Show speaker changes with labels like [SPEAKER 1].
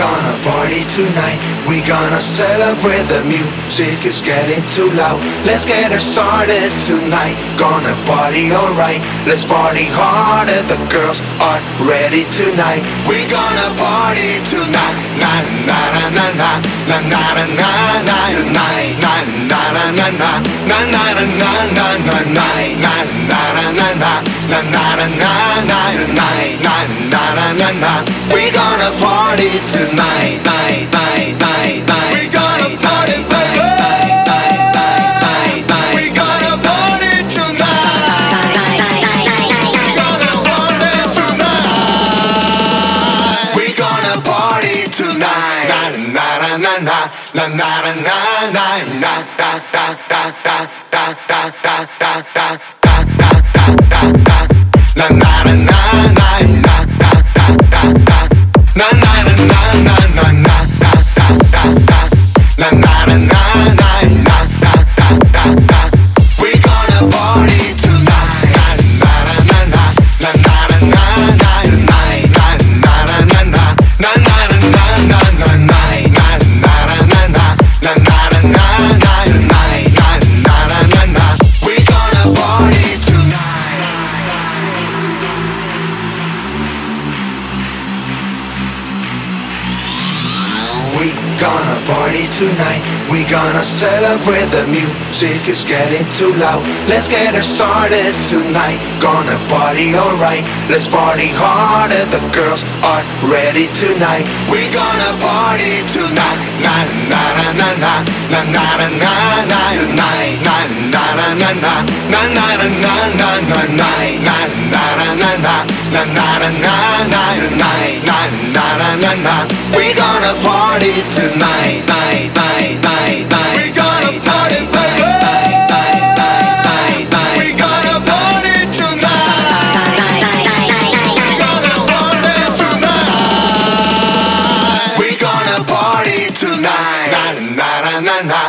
[SPEAKER 1] party tonight. We gonna celebrate the music is getting too loud. Let's get it started tonight. Gonna party alright. Let's party harder. The girls are ready tonight. We gonna party tonight. Na na na na na na na na na na tonight. Na na na na na na na na na na na. Na na na na na na na na na na. Na na na na na. We gonna party tonight. Night night night night.
[SPEAKER 2] We gonna party, baby. We gonna tonight. We gonna party tonight.
[SPEAKER 1] We gonna party tonight. Na na na na na na na na na na na da da da da da da da da da da da da da na na na na na gonna party tonight. We gonna celebrate the music is getting too loud. Let's get it started tonight. Gonna party alright. Let's party harder. The girls are ready tonight. We gonna party tonight. Tonight, night, night.